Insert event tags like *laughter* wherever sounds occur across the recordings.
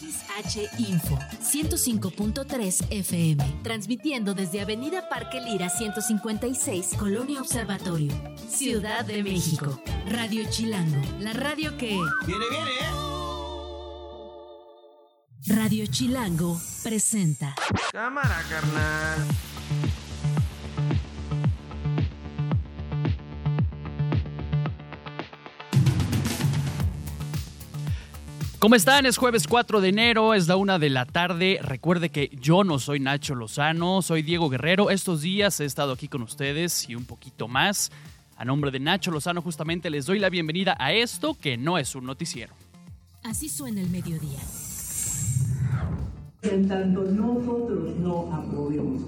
XH Info 105.3 FM, transmitiendo desde Avenida Parque Lira 156, Colonia Observatorio, Ciudad de México. Radio Chilango, la radio que... ¡Viene, viene! Radio Chilango presenta. Cámara, carnal. ¿Cómo están? Es jueves 4 de enero, es la una de la tarde. Recuerde que yo no soy Nacho Lozano, soy Diego Guerrero. Estos días he estado aquí con ustedes y un poquito más. A nombre de Nacho Lozano, justamente les doy la bienvenida a esto que no es un noticiero. Así suena el mediodía. En tanto nosotros no aprobemos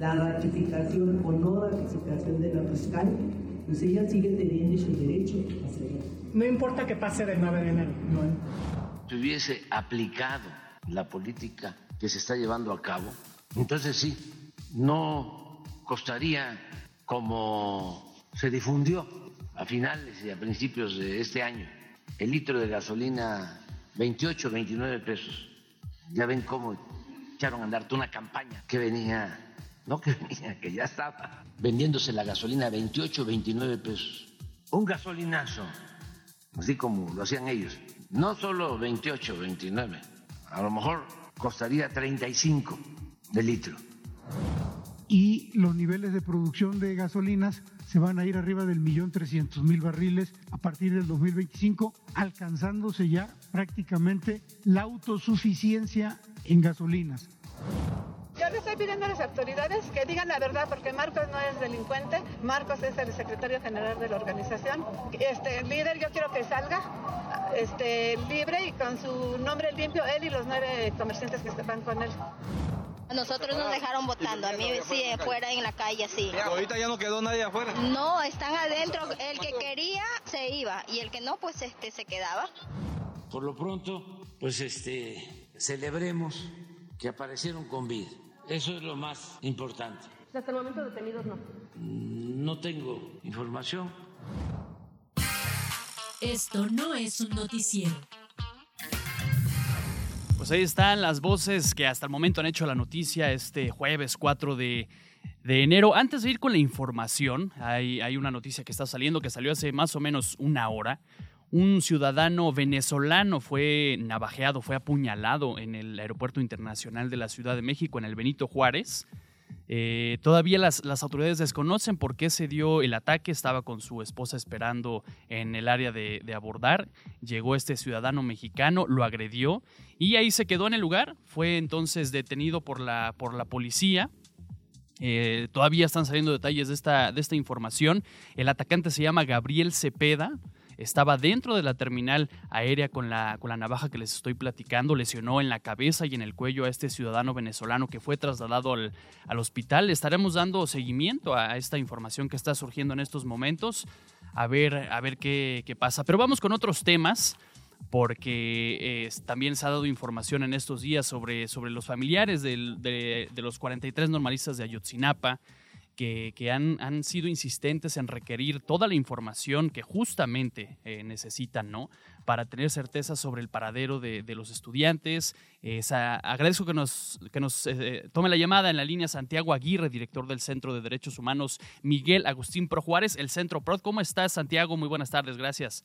la ratificación o no ratificación de la fiscal, pues ella sigue teniendo su derecho a hacerlo. No importa que pase del 9 de enero. No se hubiese aplicado la política que se está llevando a cabo, entonces sí, no costaría como se difundió a finales y a principios de este año el litro de gasolina 28, 29 pesos. Ya ven cómo echaron a andar toda una campaña que venía, no que *laughs* venía, que ya estaba vendiéndose la gasolina a 28, 29 pesos. Un gasolinazo, así como lo hacían ellos no solo 28, 29, a lo mejor costaría 35 de litro. Y los niveles de producción de gasolinas se van a ir arriba del millón trescientos mil barriles a partir del 2025, alcanzándose ya prácticamente la autosuficiencia en gasolinas. Yo le estoy pidiendo a las autoridades que digan la verdad, porque Marcos no es delincuente, Marcos es el secretario general de la organización. Este líder, yo quiero que salga este, libre y con su nombre limpio, él y los nueve comerciantes que van con él. Nosotros nos dejaron votando, a mí sí, afuera en la calle, sí. Ahorita ya no quedó nadie afuera. No, están adentro, el que quería se iba y el que no, pues este se quedaba. Por lo pronto, pues este, celebremos que aparecieron con vida. Eso es lo más importante. Hasta el momento detenidos no. No tengo información. Esto no es un noticiero. Pues ahí están las voces que hasta el momento han hecho la noticia este jueves 4 de, de enero. Antes de ir con la información, hay, hay una noticia que está saliendo, que salió hace más o menos una hora. Un ciudadano venezolano fue navajeado, fue apuñalado en el Aeropuerto Internacional de la Ciudad de México, en el Benito Juárez. Eh, todavía las, las, autoridades desconocen por qué se dio el ataque. Estaba con su esposa esperando en el área de, abordar. Llegó este ciudadano mexicano, lo agredió y ahí se quedó en el lugar. Fue entonces detenido por la, por la policía. Eh, todavía están saliendo detalles de esta, de esta información. El atacante se llama Gabriel Cepeda estaba dentro de la terminal aérea con la, con la navaja que les estoy platicando, lesionó en la cabeza y en el cuello a este ciudadano venezolano que fue trasladado al, al hospital. Estaremos dando seguimiento a esta información que está surgiendo en estos momentos, a ver, a ver qué, qué pasa. Pero vamos con otros temas porque eh, también se ha dado información en estos días sobre, sobre los familiares de, de, los 43 normalistas de Ayotzinapa, que, han, han, sido insistentes en requerir toda la información que justamente eh, necesitan, ¿no? Para tener certeza sobre el paradero de, los estudiantes. agradezco que nos, que nos eh, tome la llamada en la línea Santiago Aguirre, director del Centro de Derechos Humanos, Miguel Agustín Pro Juárez, el Centro PROD. ¿Cómo estás, Santiago? Muy buenas tardes, gracias.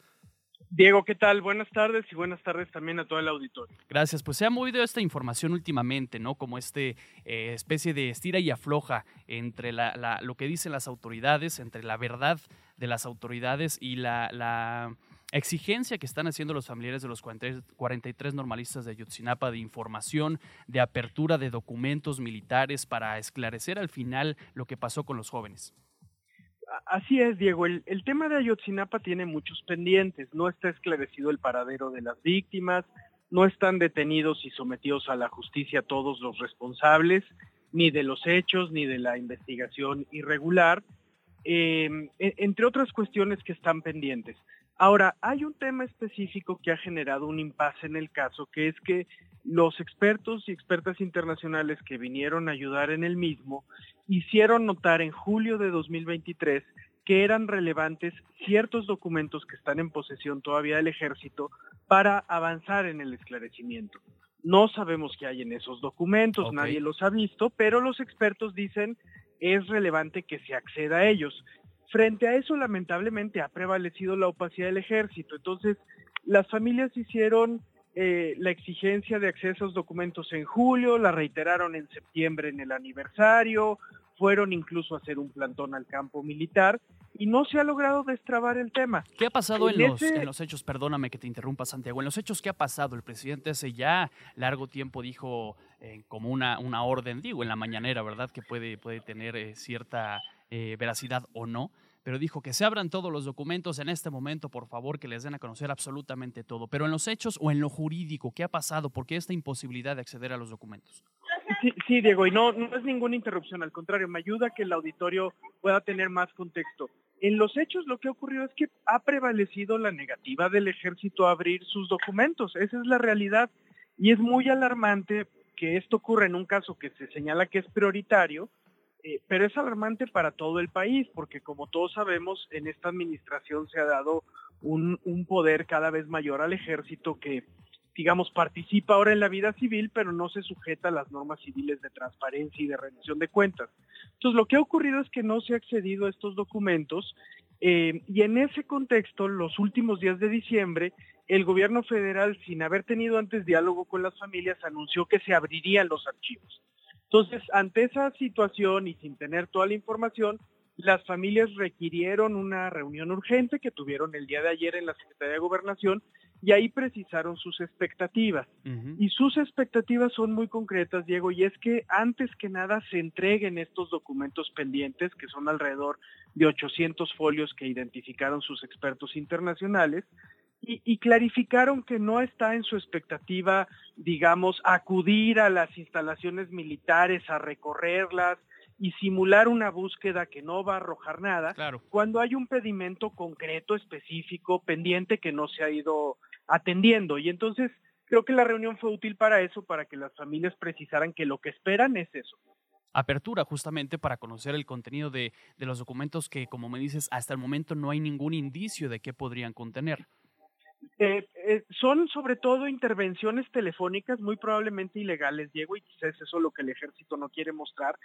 Diego, ¿qué tal? Buenas tardes y buenas tardes también a todo el auditorio. Gracias. Pues se ha movido esta información últimamente, ¿no? Como este eh, especie de estira y afloja entre la, lo que dicen las autoridades, entre la verdad de las autoridades y la, exigencia que están haciendo los familiares de los 43 normalistas de Ayotzinapa de información, de apertura de documentos militares para esclarecer al final lo que pasó con los jóvenes. Así es, Diego. El, tema de Ayotzinapa tiene muchos pendientes. No está esclarecido el paradero de las víctimas, no están detenidos y sometidos a la justicia todos los responsables, ni de los hechos, ni de la investigación irregular, em, e, entre otras cuestiones que están pendientes. Ahora, hay un tema específico que ha generado un impasse en el caso, que es que los expertos y expertas internacionales que vinieron a ayudar en el mismo hicieron notar en julio de 2023 que eran relevantes ciertos documentos que están en posesión todavía del ejército para avanzar en el esclarecimiento. No sabemos qué hay en esos documentos, nadie los ha visto, pero los expertos dicen es relevante que se acceda a ellos. Frente a eso, lamentablemente, ha prevalecido la opacidad del ejército. Entonces, las familias hicieron eh, la exigencia de acceso a esos documentos en julio, la reiteraron en septiembre en el aniversario, fueron incluso a hacer un plantón al campo militar y no se ha logrado destrabar el tema. ¿Qué ha pasado en En los, ese- en los hechos? Perdóname que te interrumpa, Santiago. En los hechos, ¿qué ha pasado? El presidente hace ya largo tiempo dijo eh, como una, una orden, digo, en la mañanera, ¿verdad? Que puede, puede tener eh, cierta eh, veracidad o no. Pero dijo que se abran todos los documentos en este momento, por favor, que les den a conocer absolutamente todo. Pero en los hechos o en lo jurídico, ¿qué ha pasado? ¿Por qué esta imposibilidad de acceder a los documentos? Sí, Diego, y no, no es ninguna interrupción, al contrario, me ayuda que el auditorio pueda tener más contexto. En los hechos lo que ha ocurrido es que ha prevalecido la negativa del ejército a abrir sus documentos, esa es la realidad, y es muy alarmante que esto ocurra en un caso que se señala que es prioritario, eh, pero es alarmante para todo el país, porque como todos sabemos, en esta administración se ha dado un, poder cada vez mayor al ejército que digamos, participa ahora en la vida civil, pero no se sujeta a las normas civiles de transparencia y de rendición de cuentas. Entonces, lo que ha ocurrido es que no se ha accedido a estos documentos eh, y en ese contexto, los últimos días de diciembre, el gobierno federal, sin haber tenido antes diálogo con las familias, anunció que se abrirían los archivos. Entonces, ante esa situación y sin tener toda la información, las familias requirieron una reunión urgente que tuvieron el día de ayer en la Secretaría de Gobernación y ahí precisaron sus expectativas. Y sus expectativas son muy concretas, Diego, y es que antes que nada se entreguen estos documentos pendientes, que son alrededor de 800 folios que identificaron sus expertos internacionales, y, y clarificaron que no está en su expectativa, digamos, acudir a las instalaciones militares, a recorrerlas, y simular una búsqueda que no va a arrojar nada, Claro. cuando hay un pedimento concreto, específico, pendiente que no se ha ido atendiendo. Y entonces creo que la reunión fue útil para eso, para que las familias precisaran que lo que esperan es eso. apertura justamente para conocer el contenido de, de los documentos que, como me dices, hasta el momento no hay ningún indicio de qué podrían contener. Eh, son sobre todo intervenciones telefónicas muy probablemente ilegales, Diego, y quizás eso es lo que el ejército no quiere mostrar,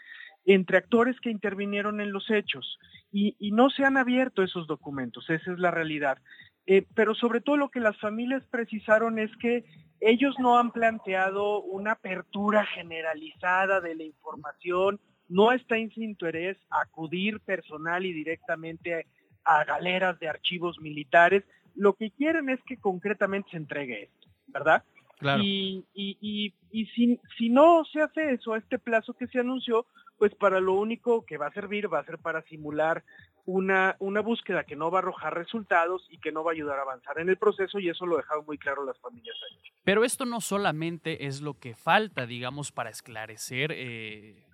entre actores que intervinieron en los hechos. Y, y no se han abierto esos documentos, esa es la realidad. Eh, pero sobre todo lo que las familias precisaron es que ellos no han planteado una apertura generalizada de la información, no está en su interés acudir personal y directamente a galeras de archivos militares, lo que quieren es que concretamente se entregue esto, ¿verdad? Claro. Y, y, y, y si, si no se hace eso a este plazo que se anunció, pues para lo único que va a servir va a ser para simular una, una búsqueda que no va a arrojar resultados y que no va a ayudar a avanzar en el proceso y eso lo dejaron muy claro las familias ayer. Pero esto no solamente es lo que falta, digamos, para esclarecer eh,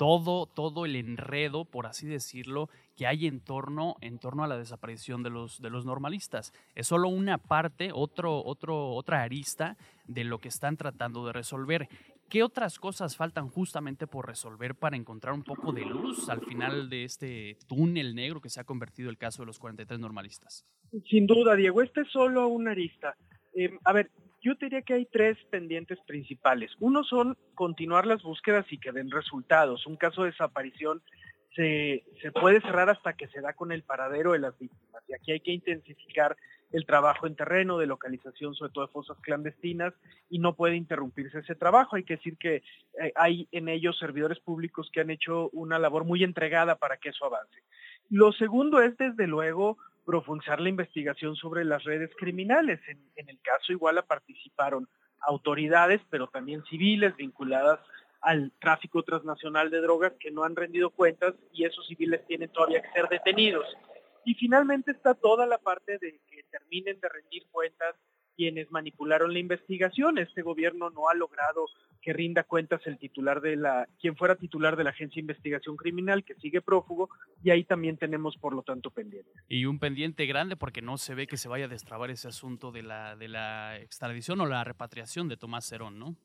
todo, todo el enredo, por así decirlo, que hay en torno, en torno a la desaparición de los, de los normalistas. Es solo una parte, otro, otro, otra arista de lo que están tratando de resolver. ¿Qué otras cosas faltan justamente por resolver para encontrar un poco de luz al final de este túnel negro que se ha convertido el caso de los 43 normalistas? Sin duda, Diego, este es solo una arista. Eh, a ver, yo diría que hay tres pendientes principales. Uno son continuar las búsquedas y que den resultados. Un caso de desaparición se, se puede cerrar hasta que se da con el paradero de las víctimas. Y aquí hay que intensificar el trabajo en terreno de localización, sobre todo de fosas clandestinas, y no puede interrumpirse ese trabajo. Hay que decir que eh, hay en ellos servidores públicos que han hecho una labor muy entregada para que eso avance. Lo segundo es, desde luego, profundizar la investigación sobre las redes criminales. En, el caso Iguala participaron autoridades, pero también civiles vinculadas al tráfico transnacional de drogas que no han rendido cuentas y esos civiles tienen todavía que ser detenidos. Y finalmente está toda la parte de que terminen de rendir cuentas quienes manipularon la investigación. Este gobierno no ha logrado que rinda cuentas el titular de la, quien fuera titular de la Agencia de Investigación Criminal, que sigue prófugo, y ahí también tenemos, por lo tanto, pendiente. Y un pendiente grande porque no se ve que se vaya a destrabar ese asunto de la, de la extradición o la repatriación de Tomás Cerón, ¿no?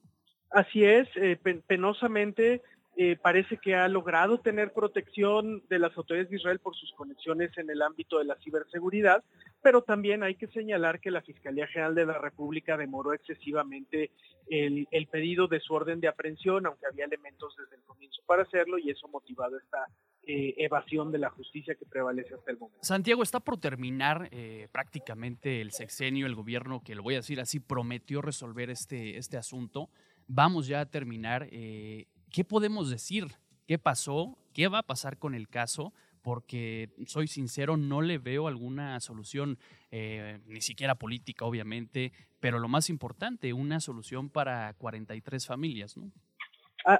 Así es, eh, pen penosamente eh, parece que ha logrado tener protección de las autoridades de Israel por sus conexiones en el ámbito de la ciberseguridad, pero también hay que señalar que la Fiscalía General de la República demoró excesivamente el, pedido de su orden de aprehensión, aunque había elementos desde el comienzo para hacerlo, y eso motivado esta eh, evasión de la justicia que prevalece hasta el momento. Santiago, está por terminar eh, prácticamente el sexenio, el gobierno que lo voy a decir así, prometió resolver este, este asunto. Vamos ya a terminar. ¿Qué podemos decir? ¿Qué pasó? ¿Qué va a pasar con el caso? Porque, soy sincero, no le veo alguna solución, ni siquiera política, obviamente, pero lo más importante, una solución para 43 familias, ¿no?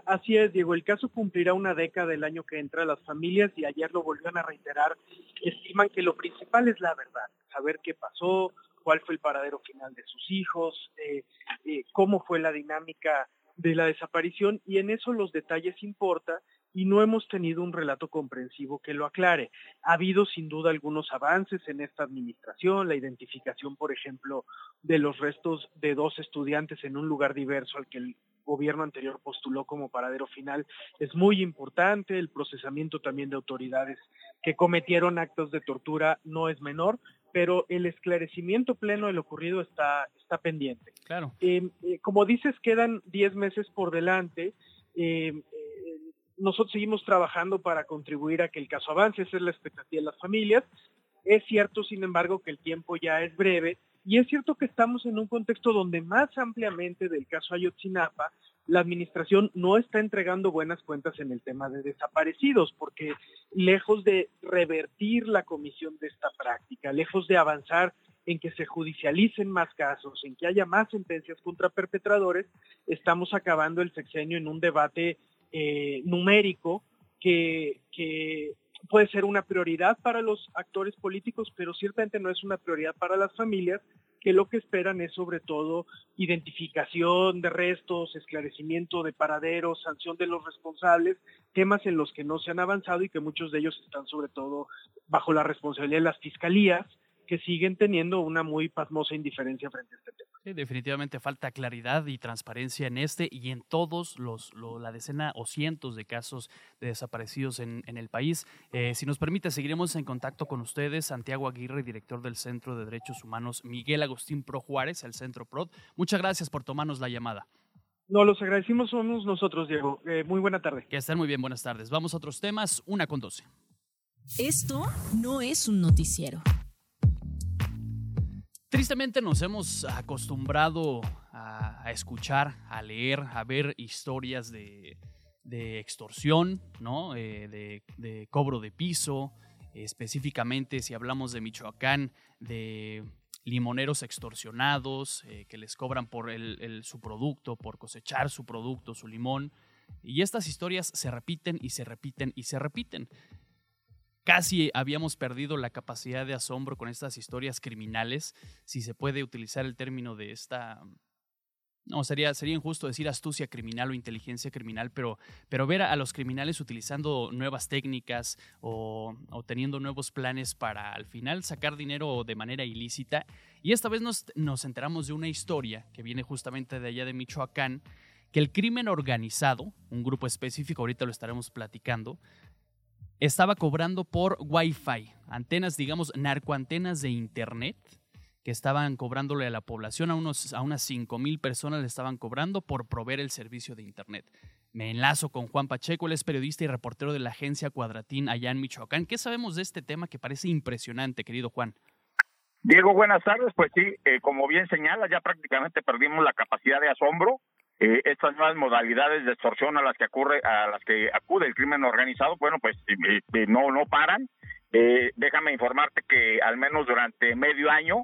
Así es, Diego. El caso cumplirá una década el año que entra. Las familias, y ayer lo volvieron a reiterar, estiman que lo principal es la verdad, saber qué pasó, cuál fue el paradero final de sus hijos, eh, eh, cómo fue la dinámica de la desaparición, y en eso los detalles importan y no hemos tenido un relato comprensivo que lo aclare. Ha habido sin duda algunos avances en esta administración, la identificación, por ejemplo, de los restos de dos estudiantes en un lugar diverso al que el gobierno anterior postuló como paradero final es muy importante, el procesamiento también de autoridades que cometieron actos de tortura no es menor, pero el esclarecimiento pleno de lo ocurrido está, está pendiente. Claro. Eh, eh, como dices, quedan 10 meses por delante. Eh, nosotros seguimos trabajando para contribuir a que el caso avance, esa es la expectativa de las familias. Es cierto, sin embargo, que el tiempo ya es breve y es cierto que estamos en un contexto donde más ampliamente del caso Ayotzinapa, la administración no está entregando buenas cuentas en el tema de desaparecidos, porque lejos de revertir la comisión de esta práctica, lejos de avanzar en que se judicialicen más casos, en que haya más sentencias contra perpetradores, estamos acabando el sexenio en un debate eh, numérico que, que puede ser una prioridad para los actores políticos, pero ciertamente no es una prioridad para las familias, que lo que esperan es sobre todo identificación de restos, esclarecimiento de paraderos, sanción de los responsables, temas en los que no se han avanzado y que muchos de ellos están sobre todo bajo la responsabilidad de las fiscalías, que siguen teniendo una muy pasmosa indiferencia frente a este tema. Sí, definitivamente falta claridad y transparencia en este y en todos los, la decena o cientos de casos de desaparecidos en, el país. Eh, si nos permite, seguiremos en contacto con ustedes. Santiago Aguirre, director del Centro de Derechos Humanos, Miguel Agustín Pro Juárez, el Centro PROD. Muchas gracias por tomarnos la llamada. No, los agradecimos somos nosotros, Diego. Eh, muy buena tarde. Que estén muy bien, buenas tardes. Vamos a otros temas, una con doce. Esto no es un noticiero. Tristemente nos hemos acostumbrado a, escuchar, a leer, a ver historias de, extorsión, ¿no? Eh, de, cobro de piso, específicamente si hablamos de Michoacán, de limoneros extorsionados eh, que les cobran por su producto, por cosechar su producto, su limón. Y estas historias se repiten y se repiten y se repiten. Casi habíamos perdido la capacidad de asombro con estas historias criminales, si se puede utilizar el término de esta... No, sería, sería injusto decir astucia criminal o inteligencia criminal, pero, pero ver a los criminales utilizando nuevas técnicas o, teniendo nuevos planes para al final sacar dinero de manera ilícita. Y esta vez nos, nos enteramos de una historia que viene justamente de allá de Michoacán, que el crimen organizado, un grupo específico, ahorita lo estaremos platicando, estaba cobrando por Wi-Fi, antenas, digamos, narcoantenas de Internet, que estaban cobrándole a la población, a, unos, a unas 5 mil personas le estaban cobrando por proveer el servicio de Internet. Me enlazo con Juan Pacheco, él es periodista y reportero de la agencia Cuadratín allá en Michoacán. ¿Qué sabemos de este tema que parece impresionante, querido Juan? Diego, buenas tardes. Pues sí, eh, como bien señala, ya prácticamente perdimos la capacidad de asombro eh, estas nuevas modalidades de extorsión a las que ocurre, a las que acude el crimen organizado, bueno, pues eh, eh, no no paran. déjame informarte que al menos durante medio año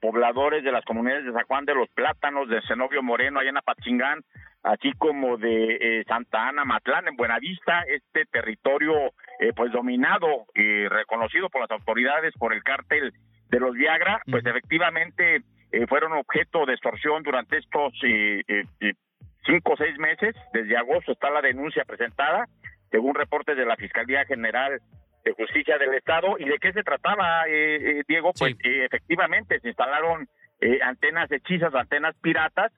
pobladores de las comunidades de San Juan de los Plátanos, de Zenobio Moreno, allá en Apachingán, así como de Santa Ana Matlán, en Buenavista, este territorio pues dominado y reconocido por las autoridades por el cártel de los Viagra, pues efectivamente eh, fueron objeto de extorsión durante estos eh, eh, cinco o seis meses. Desde agosto está la denuncia presentada, según reportes de la Fiscalía General de Justicia del Estado. ¿Y de qué se trataba, Diego? Pues efectivamente se instalaron antenas hechizas, antenas piratas,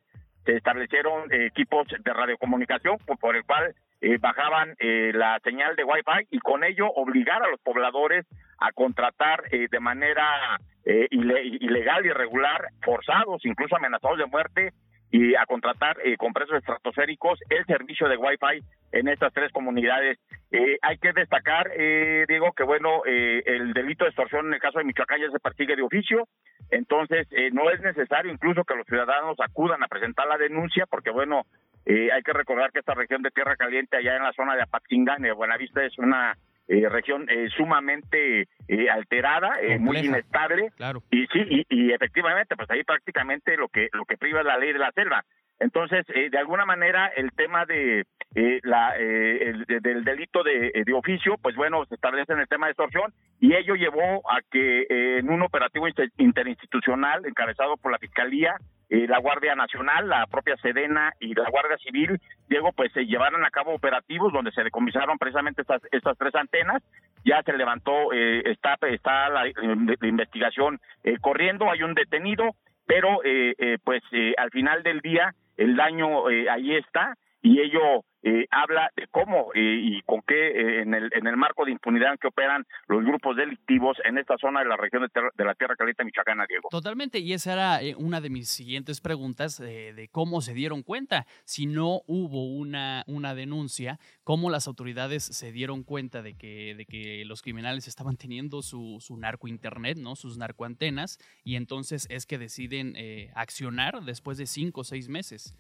se establecieron equipos de radiocomunicación por, el cual eh, bajaban eh, la señal de Wi-Fi y con ello obligar a los pobladores a contratar eh, de manera eh, ile- ilegal, irregular, forzados, incluso amenazados de muerte y a contratar eh, con precios estratosféricos el servicio de Wi-Fi en estas tres comunidades. Eh, hay que destacar, eh, Diego, que bueno, eh, el delito de extorsión en el caso de Michoacán ya se persigue de oficio, entonces eh, no es necesario incluso que los ciudadanos acudan a presentar la denuncia, porque bueno, eh, hay que recordar que esta región de Tierra Caliente, allá en la zona de Apatzingán, de Buenavista, es una eh, región eh, sumamente eh, alterada, eh, muy inestable, Claro. y sí, y, y efectivamente, pues ahí prácticamente lo que lo que priva es la ley de la selva. Entonces, eh, de alguna manera, el tema de eh, la eh, el- de- del delito de, de oficio, pues bueno, se establece en el tema de extorsión y ello llevó a que en un operativo inter- interinstitucional encabezado por la Fiscalía, eh, la Guardia Nacional, la propia Sedena y la Guardia Civil, Diego, pues se llevaron a cabo operativos donde se decomisaron precisamente estas, estas tres antenas. Ya se levantó, eh, está, está la, la investigación eh, corriendo, hay un detenido, pero eh, eh, pues eh, al final del día el daño eh, ahí está y ello eh, habla de cómo eh, y con qué eh, en el en el marco de impunidad que operan los grupos delictivos en esta zona de la región de, de la Tierra Caliente Michoacana, Diego. Totalmente, y esa era eh, una de mis siguientes preguntas eh, de cómo se dieron cuenta. Si no hubo una, una denuncia, cómo las autoridades se dieron cuenta de que, de que los criminales estaban teniendo su, su narco internet, ¿no? sus narcoantenas, y entonces es que deciden accionar después de cinco o seis meses.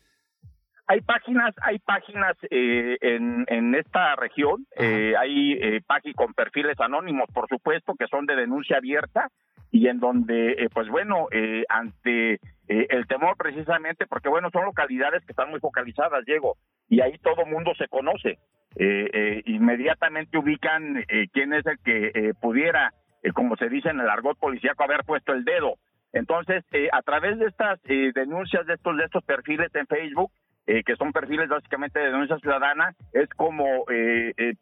Hay páginas, hay páginas eh, en, en esta región, eh, hay eh, páginas con perfiles anónimos, por supuesto, que son de denuncia abierta y en donde, eh, pues bueno, eh, ante eh, el temor precisamente, porque bueno, son localidades que están muy focalizadas, Diego, y ahí todo mundo se conoce. Eh, eh, inmediatamente ubican eh, quién es el que eh, pudiera, como se dice en el argot policíaco, haber puesto el dedo. Entonces, eh, a través de estas denuncias de estos de estos perfiles en Facebook, eh, que son perfiles básicamente de denuncia ciudadana, es como eh, eh,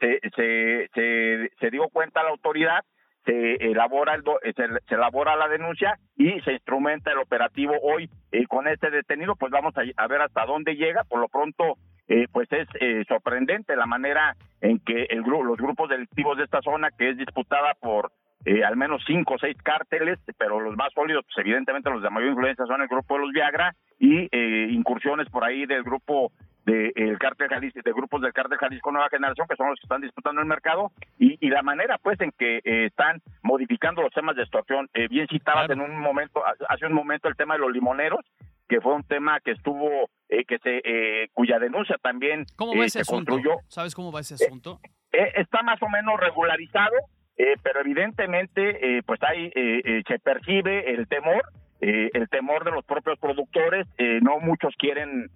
se, se, se, se dio cuenta la autoridad, se elabora el do- eh, se, elabora la denuncia y se instrumenta el operativo hoy eh, con este detenido, pues vamos a, a ver hasta dónde llega. Por lo pronto, eh, pues es sorprendente la manera en que el los grupos delictivos de esta zona, que es disputada por eh, al menos cinco o seis cárteles, pero los más sólidos, pues evidentemente los de mayor influencia son el grupo de los Viagra y eh, incursiones por ahí del grupo de el cártel Jalisco, de grupos del cártel Jalisco Nueva Generación, que son los que están disputando el mercado, y, y la manera pues en que eh, están modificando los temas de extorsión. Eh, bien citabas en un momento, hace un momento el tema de los limoneros, que fue un tema que estuvo, eh, que se, eh, cuya denuncia también ¿Cómo va ese se asunto? construyó. ¿Sabes cómo va ese asunto? Está más o menos regularizado, eh, pero evidentemente, eh, pues ahí eh, eh, se percibe el temor, eh, el temor de los propios productores. no muchos quieren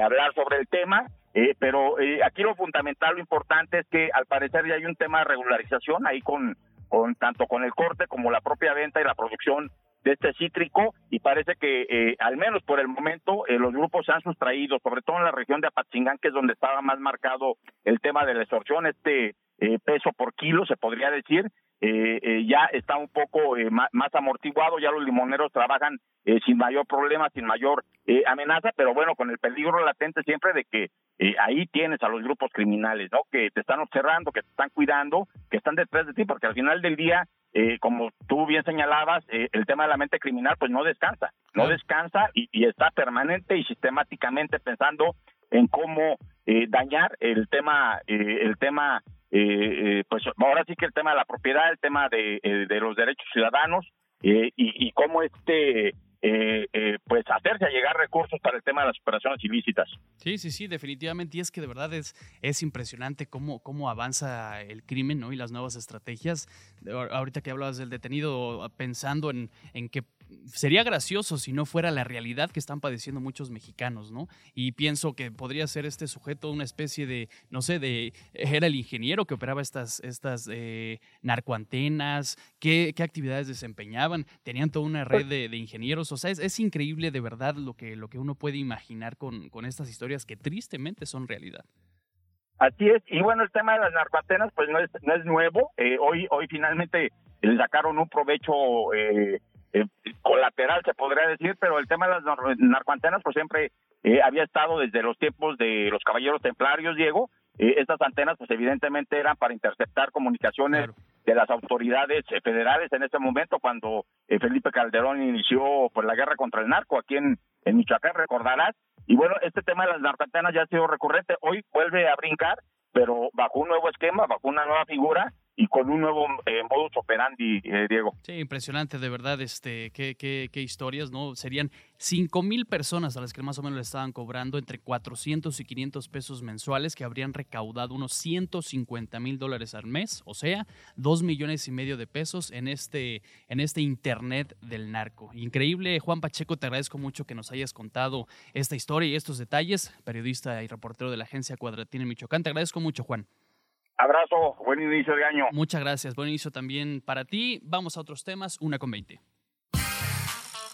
hablar sobre el tema, pero aquí lo fundamental, lo importante es que al parecer ya hay un tema de regularización ahí con, con tanto con el corte como la propia venta y la producción de este cítrico y parece que eh, al menos por el momento eh, los grupos se han sustraído, sobre todo en la región de Apatzingán, que es donde estaba más marcado el tema de la extorsión, este eh, peso por kilo, se podría decir, eh, ya está un poco ma- más amortiguado, ya los limoneros trabajan sin mayor problema, sin mayor amenaza, pero bueno, con el peligro latente siempre de que ahí tienes a los grupos criminales, ¿no? Que te están observando, que te están cuidando, que están detrás de ti, porque al final del día, eh, como tú bien señalabas, eh, el tema de la mente criminal pues no descansa, no descansa y, y está permanente y sistemáticamente pensando en cómo eh, dañar el tema, eh, el tema, eh, eh, pues ahora sí que el tema de la propiedad, el tema de, eh, de los derechos ciudadanos eh, y, y cómo este, eh, eh, pues hacerse llegar recursos para el tema de las operaciones ilícitas. Sí, sí, sí, definitivamente. Y es que de verdad es, es impresionante cómo, cómo avanza el crimen ¿no? y las nuevas estrategias. Ahorita que hablabas del detenido, pensando en, en que sería gracioso si no fuera la realidad que están padeciendo muchos mexicanos, ¿no? Y pienso que podría ser este sujeto una especie de, no sé, de, era el ingeniero que operaba estas, estas eh, narcoantenas, ¿qué, qué actividades desempeñaban, tenían toda una red de, ingenieros, o sea, es, es increíble de verdad lo que, lo que uno puede imaginar con, con estas historias que tristemente son realidad. Así es, y bueno, el tema de las narcoantenas pues no es, no es nuevo, Eh, hoy, hoy finalmente sacaron un provecho eh, eh, colateral, se podría decir, pero el tema de las narcoantenas pues siempre eh, había estado desde los tiempos de los caballeros templarios, Diego. Eh, estas antenas pues evidentemente eran para interceptar comunicaciones de las autoridades federales en ese momento cuando Felipe Calderón inició pues la guerra contra el narco aquí en, en Michoacán, recordarás. Y bueno, este tema de las narcoantenas ya ha sido recurrente. Hoy vuelve a brincar, pero bajo un nuevo esquema, bajo una nueva figura y con un nuevo eh, modus operandi, eh, Diego. Sí, impresionante, de verdad, este, qué, qué, qué historias, ¿no? Serían cinco mil personas a las que más o menos le estaban cobrando entre 400 y 500 pesos mensuales, que habrían recaudado unos 150 mil dólares al mes, o sea, dos millones y medio de pesos en este, en este Internet del narco. Increíble, Juan Pacheco, te agradezco mucho que nos hayas contado esta historia y estos detalles, periodista y reportero de la agencia Cuadratina en Michoacán. Te agradezco mucho, Juan. Abrazo, buen inicio de año. Muchas gracias, buen inicio también para ti. Vamos a otros temas, una con 20.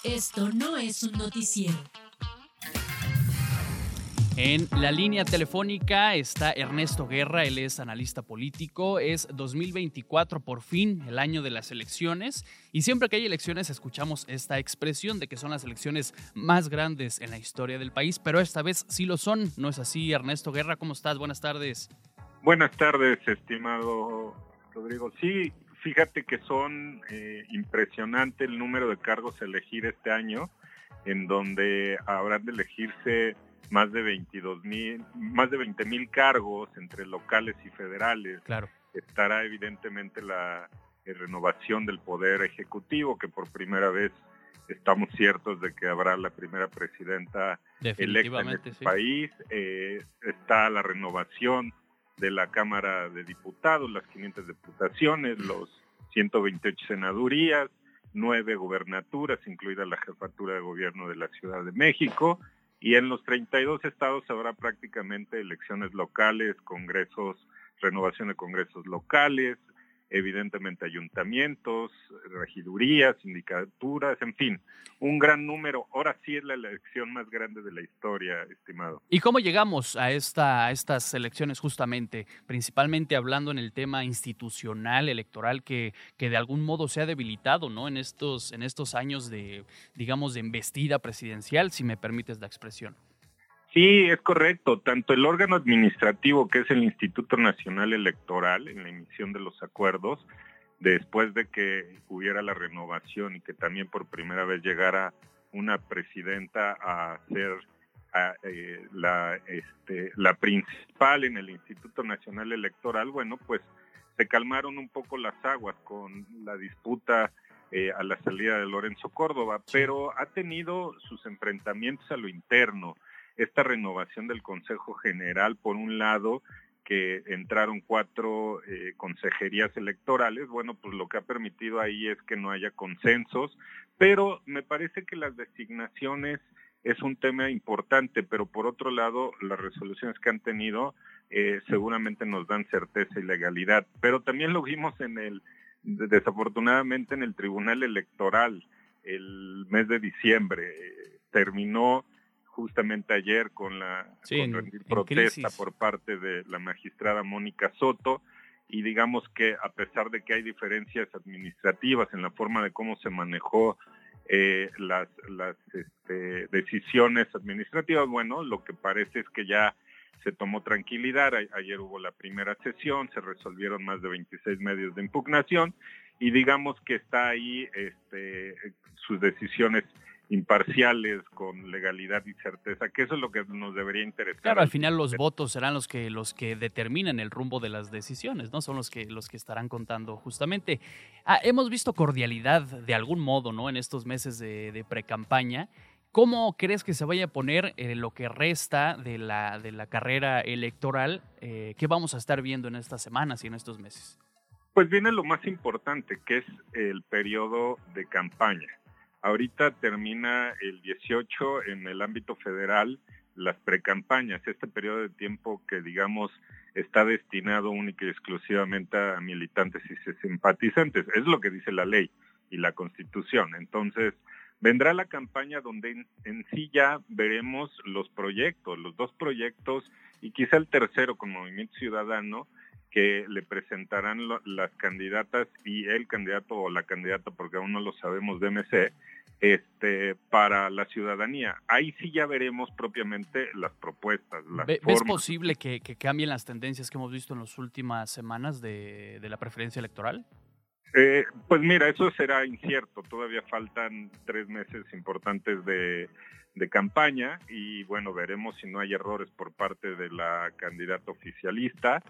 Esto no es un noticiero. En la línea telefónica está Ernesto Guerra, él es analista político, es 2024 por fin, el año de las elecciones, y siempre que hay elecciones escuchamos esta expresión de que son las elecciones más grandes en la historia del país, pero esta vez sí lo son, ¿no es así? Ernesto Guerra, ¿cómo estás? Buenas tardes. Buenas tardes, estimado Rodrigo. Sí, fíjate que son eh, impresionante el número de cargos a elegir este año, en donde habrán de elegirse más de 22 mil, más de 20 mil cargos entre locales y federales. Claro. Estará evidentemente la eh, renovación del poder ejecutivo, que por primera vez estamos ciertos de que habrá la primera presidenta electa en este país. Eh, está la renovación de la Cámara de Diputados, las 500 diputaciones, los 128 senadurías, nueve gobernaturas, incluida la jefatura de gobierno de la Ciudad de México, y en los 32 estados habrá prácticamente elecciones locales, congresos, renovación de congresos locales, evidentemente ayuntamientos, regidurías, sindicaturas, en fin, un gran número. Ahora sí es la elección más grande de la historia, estimado. ¿Y cómo llegamos a, esta, a estas elecciones justamente? Principalmente hablando en el tema institucional, electoral, que, que de algún modo se ha debilitado ¿no? en, estos, en estos años de, digamos, de embestida presidencial, si me permites la expresión. Sí, es correcto. Tanto el órgano administrativo, que es el Instituto Nacional Electoral, en la emisión de los acuerdos, después de que hubiera la renovación y que también por primera vez llegara una presidenta a ser eh, la, este, la principal en el Instituto Nacional Electoral, bueno, pues se calmaron un poco las aguas con la disputa eh, a la salida de Lorenzo Córdoba, pero ha tenido sus enfrentamientos a lo interno esta renovación del Consejo General, por un lado, que entraron cuatro eh, consejerías electorales, bueno, pues lo que ha permitido ahí es que no haya consensos, pero me parece que las designaciones es un tema importante, pero por otro lado, las resoluciones que han tenido eh, seguramente nos dan certeza y legalidad, pero también lo vimos en el, desafortunadamente en el Tribunal Electoral, el mes de diciembre, eh, terminó justamente ayer con la protesta por parte de la magistrada Mónica Soto y digamos que a pesar de que hay diferencias administrativas en la forma de cómo se manejó eh, las, las este, decisiones administrativas, bueno, lo que parece es que ya se tomó tranquilidad. ayer hubo la primera sesión, se resolvieron más de 26 medios de impugnación y digamos que está ahí este, sus decisiones imparciales, con legalidad y certeza, que eso es lo que nos debería interesar. Claro, al final los votos serán los que los que determinan el rumbo de las decisiones, ¿no? Son los que los que estarán contando justamente. Ah, hemos visto cordialidad de algún modo, ¿no? En estos meses de, de pre-campaña. ¿Cómo crees que se vaya a poner eh, lo que resta de la, de la carrera electoral? Eh, ¿Qué vamos a estar viendo en estas semanas y en estos meses? Pues viene lo más importante, que es el periodo de campaña. Ahorita termina el 18 en el ámbito federal las precampañas, este periodo de tiempo que digamos está destinado única y exclusivamente a militantes y simpatizantes. Es lo que dice la ley y la constitución. Entonces, vendrá la campaña donde en, en, sí ya veremos los proyectos, los dos proyectos y quizá el tercero con Movimiento Ciudadano, que le presentarán las candidatas y el candidato o la candidata, porque aún no lo sabemos de MC, este, para la ciudadanía. Ahí sí ya veremos propiamente las propuestas. Las ¿Ves posible que, cambien las tendencias que hemos visto en las últimas semanas de, la preferencia electoral? Eh, pues mira, eso será incierto. Todavía faltan tres meses importantes de, de campaña y bueno, veremos si no hay errores por parte de la candidata oficialista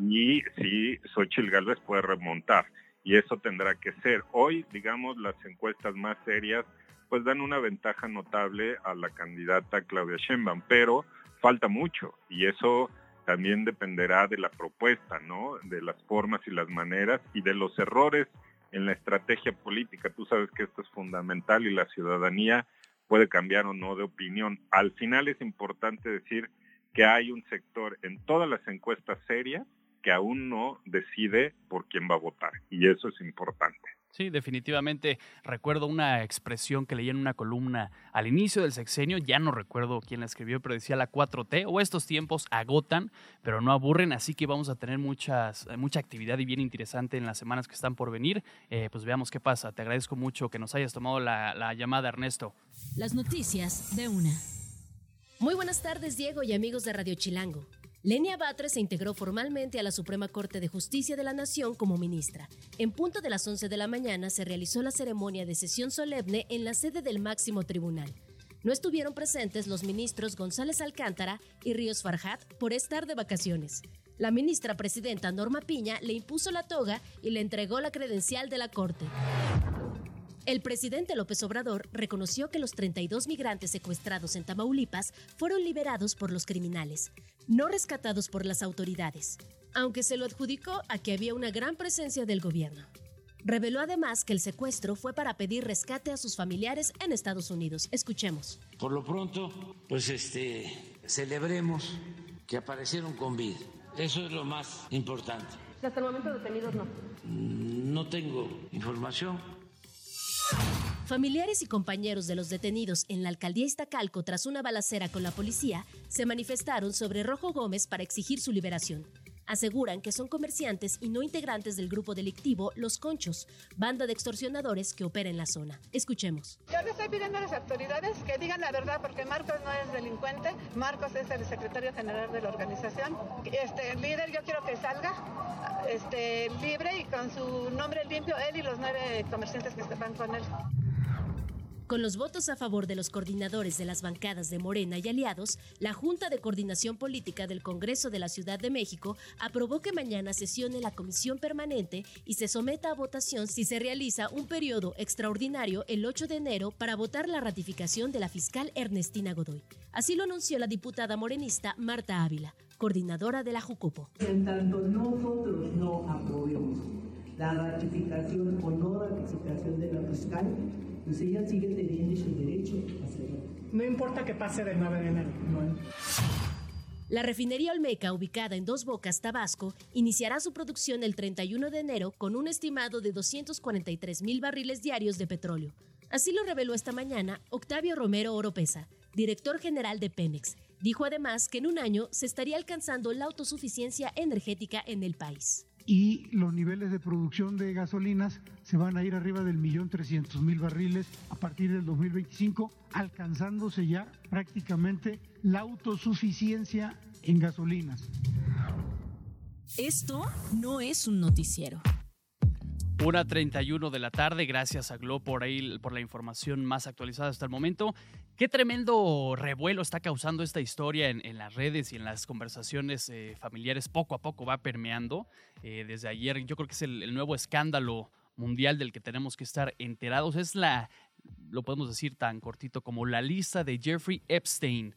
y si Xochitl Galvez puede remontar. Y eso tendrá que ser. Hoy, digamos, las encuestas más serias pues dan una ventaja notable a la candidata Claudia Sheinbaum, pero falta mucho y eso también dependerá de la propuesta, ¿no? De las formas y las maneras y de los errores en la estrategia política. Tú sabes que esto es fundamental y la ciudadanía puede cambiar o no de opinión. Al final es importante decir que hay un sector en todas las encuestas serias que aún no decide por quién va a votar y eso es importante. Sí, definitivamente recuerdo una expresión que leí en una columna al inicio del sexenio, ya no recuerdo quién la escribió, pero decía la 4T, o estos tiempos agotan, pero no aburren, así que vamos a tener eh, mucha actividad y bien interesante en las semanas que están por venir. Eh, pues veamos qué pasa. Te agradezco mucho que nos hayas tomado la llamada, Ernesto. Las noticias de una. Muy buenas tardes, Diego y amigos de Radio Chilango. Lenia Batres se integró formalmente a la Suprema Corte de Justicia de la Nación como ministra. En punto de las 11 de la mañana se realizó la ceremonia de sesión solemne en la sede del máximo tribunal. No estuvieron presentes los ministros González Alcántara y Ríos Farjat por estar de vacaciones. La ministra presidenta Norma Piña le impuso la toga y le entregó la credencial de la Corte. El presidente López Obrador reconoció que los 32 migrantes secuestrados en Tamaulipas fueron liberados por los criminales, no rescatados por las autoridades, aunque se lo adjudicó a que había una gran presencia del gobierno. Reveló además que el secuestro fue para pedir rescate a sus familiares en Estados Unidos. Escuchemos. Por lo pronto, pues este celebremos que aparecieron con vida. Eso es lo más importante. Hasta el momento detenidos no. No tengo información Familiares y compañeros de los detenidos en la alcaldía Iztacalco tras una balacera con la policía se manifestaron sobre Rojo Gómez para exigir su liberación. Aseguran que son comerciantes y no integrantes del grupo delictivo Los Conchos, banda de extorsionadores que opera en la zona. Escuchemos. Yo le estoy pidiendo a las autoridades que digan la verdad porque Marcos no es delincuente, Marcos es el secretario general de la organización. Este líder yo quiero que salga este, libre y con su nombre limpio él y los nueve comerciantes que van con él. Con los votos a favor de los coordinadores de las bancadas de Morena y aliados, la Junta de Coordinación Política del Congreso de la Ciudad de México aprobó que mañana sesione la comisión permanente y se someta a votación si se realiza un periodo extraordinario el 8 de enero para votar la ratificación de la fiscal Ernestina Godoy. Así lo anunció la diputada morenista Marta Ávila, coordinadora de la Jucopo. En tanto nosotros no aprobemos la ratificación o no ratificación de la fiscal, pues ella sigue teniendo su derecho a hacerlo. No importa que pase del 9 de enero. La refinería Olmeca, ubicada en Dos Bocas, Tabasco, iniciará su producción el 31 de enero con un estimado de 243 mil barriles diarios de petróleo. Así lo reveló esta mañana Octavio Romero Oropesa, director general de Pemex. Dijo además que en un año se estaría alcanzando la autosuficiencia energética en el país y los niveles de producción de gasolinas se van a ir arriba del millón trescientos mil barriles a partir del 2025, alcanzándose ya prácticamente la autosuficiencia en gasolinas. Esto no es un noticiero. Una 31 de la tarde, gracias a Glo por ahí por la información más actualizada hasta el momento. Qué tremendo revuelo está causando esta historia en, las redes y en las conversaciones eh, familiares. Poco a poco va permeando. Eh, desde ayer yo creo que es el, nuevo escándalo mundial del que tenemos que estar enterados. Es la, lo podemos decir tan cortito como la lista de Jeffrey Epstein.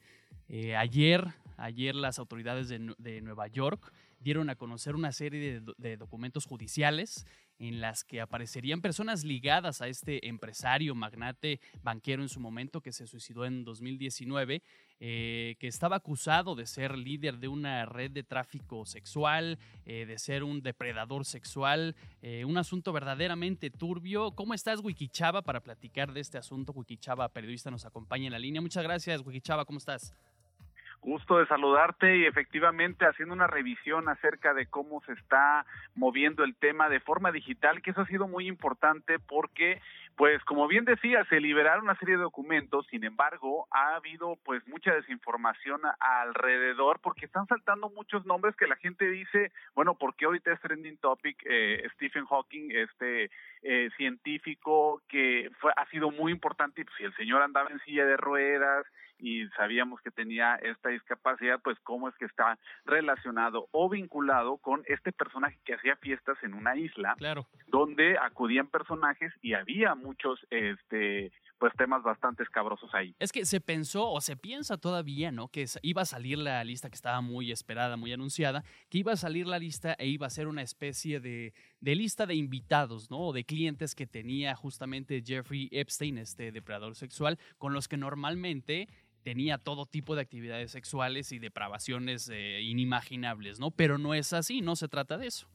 Eh, ayer, ayer las autoridades de, Nueva York dieron a conocer una serie de documentos judiciales en las que aparecerían personas ligadas a este empresario, magnate, banquero en su momento, que se suicidó en 2019, eh, que estaba acusado de ser líder de una red de tráfico sexual, eh, de ser un depredador sexual, eh, un asunto verdaderamente turbio. ¿Cómo estás, Wikichava, para platicar de este asunto? Wikichava, periodista, nos acompaña en la línea. Muchas gracias, Wikichava, ¿cómo estás? Gusto de saludarte y efectivamente haciendo una revisión acerca de cómo se está moviendo el tema de forma digital, que eso ha sido muy importante porque, pues como bien decía, se liberaron una serie de documentos, sin embargo, ha habido pues mucha desinformación alrededor porque están saltando muchos nombres que la gente dice, bueno, porque ahorita es trending topic eh, Stephen Hawking, este eh, científico que fue, ha sido muy importante, pues si el señor andaba en silla de ruedas, y sabíamos que tenía esta discapacidad, pues cómo es que está relacionado o vinculado con este personaje que hacía fiestas en una isla, claro. donde acudían personajes y había muchos, este, pues temas bastante escabrosos ahí. Es que se pensó o se piensa todavía, ¿no? Que iba a salir la lista que estaba muy esperada, muy anunciada, que iba a salir la lista e iba a ser una especie de, de lista de invitados, ¿no? O de clientes que tenía justamente Jeffrey Epstein, este depredador sexual, con los que normalmente tenía todo tipo de actividades sexuales y depravaciones eh, inimaginables, ¿no? Pero no es así, no se trata de eso.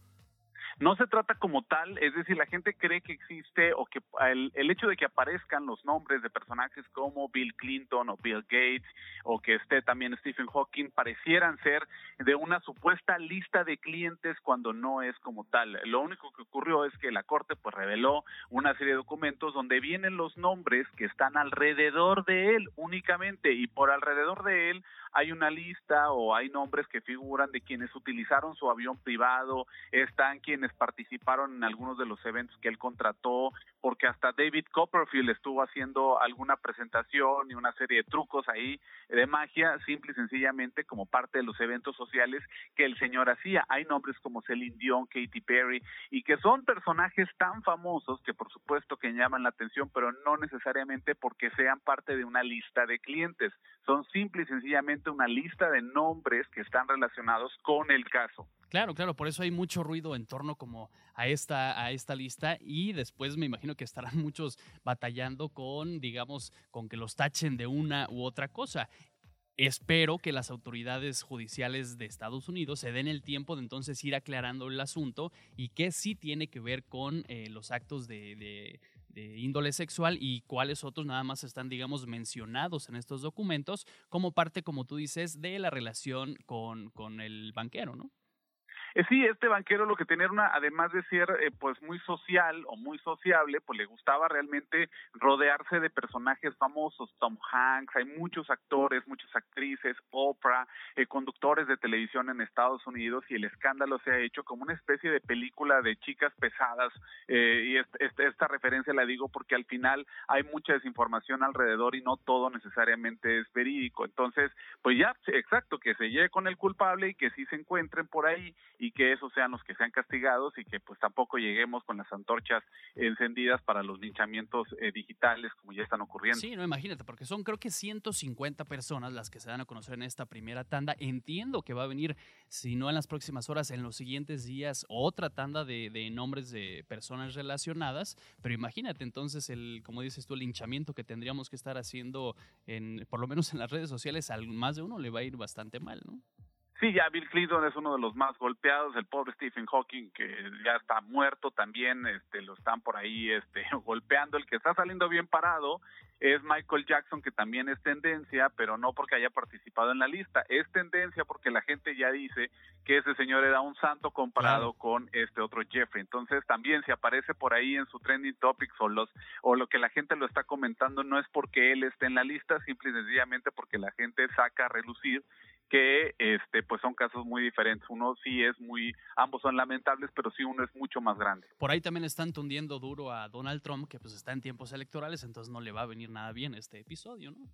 No se trata como tal, es decir, la gente cree que existe o que el, el, hecho de que aparezcan los nombres de personajes como Bill Clinton o Bill Gates o que esté también Stephen Hawking parecieran ser de una supuesta lista de clientes cuando no es como tal. Lo único que ocurrió es que la Corte pues reveló una serie de documentos donde vienen los nombres que están alrededor de él únicamente y por alrededor de él hay una lista o hay nombres que figuran de quienes utilizaron su avión privado, están quienes participaron en algunos de los eventos que él contrató, porque hasta David Copperfield estuvo haciendo alguna presentación y una serie de trucos ahí de magia, simple y sencillamente como parte de los eventos sociales que el señor hacía. Hay nombres como Celine Dion, Katy Perry, y que son personajes tan famosos que por supuesto que llaman la atención, pero no necesariamente porque sean parte de una lista de clientes. Son simple y sencillamente una lista de nombres que están relacionados con el caso. Claro, claro, por eso hay mucho ruido en torno como a esta, a esta lista y después me imagino que estarán muchos batallando con, digamos, con que los tachen de una u otra cosa. Espero que las autoridades judiciales de Estados Unidos se den el tiempo de entonces ir aclarando el asunto y qué sí tiene que ver con eh, los actos de, de, de, índole sexual y cuáles otros nada más están, digamos, mencionados en estos documentos como parte, como tú dices, de la relación con, con el banquero, ¿no? Eh, sí, este banquero lo que tenía una, además de ser eh, pues muy social o muy sociable, pues le gustaba realmente rodearse de personajes famosos, Tom Hanks, hay muchos actores, muchas actrices, Oprah, eh, conductores de televisión en Estados Unidos y el escándalo se ha hecho como una especie de película de chicas pesadas eh, y este, este, esta referencia la digo porque al final hay mucha desinformación alrededor y no todo necesariamente es verídico. Entonces, pues ya, exacto, que se llegue con el culpable y que sí se encuentren por ahí y que esos sean los que sean castigados y que pues tampoco lleguemos con las antorchas encendidas para los linchamientos eh, digitales como ya están ocurriendo. Sí, no imagínate, porque son creo que 150 personas las que se dan a conocer en esta primera tanda. Entiendo que va a venir, si no en las próximas horas, en los siguientes días, otra tanda de, de nombres de personas relacionadas, pero imagínate entonces el, como dices tú, el linchamiento que tendríamos que estar haciendo en, por lo menos en las redes sociales, a más de uno le va a ir bastante mal, ¿no? Sí, ya Bill Clinton es uno de los más golpeados, el pobre Stephen Hawking que ya está muerto también, este lo están por ahí este *laughs* golpeando, el que está saliendo bien parado es Michael Jackson que también es tendencia, pero no porque haya participado en la lista, es tendencia porque la gente ya dice que ese señor era un santo comparado claro. con este otro Jeffrey. Entonces, también si aparece por ahí en su trending topics o los o lo que la gente lo está comentando no es porque él esté en la lista, simple y sencillamente porque la gente saca a relucir que este pues son casos muy diferentes. Uno sí es muy ambos son lamentables, pero sí uno es mucho más grande. Por ahí también están tundiendo duro a Donald Trump que pues está en tiempos electorales, entonces no le va a venir nada bien este episodio, ¿no?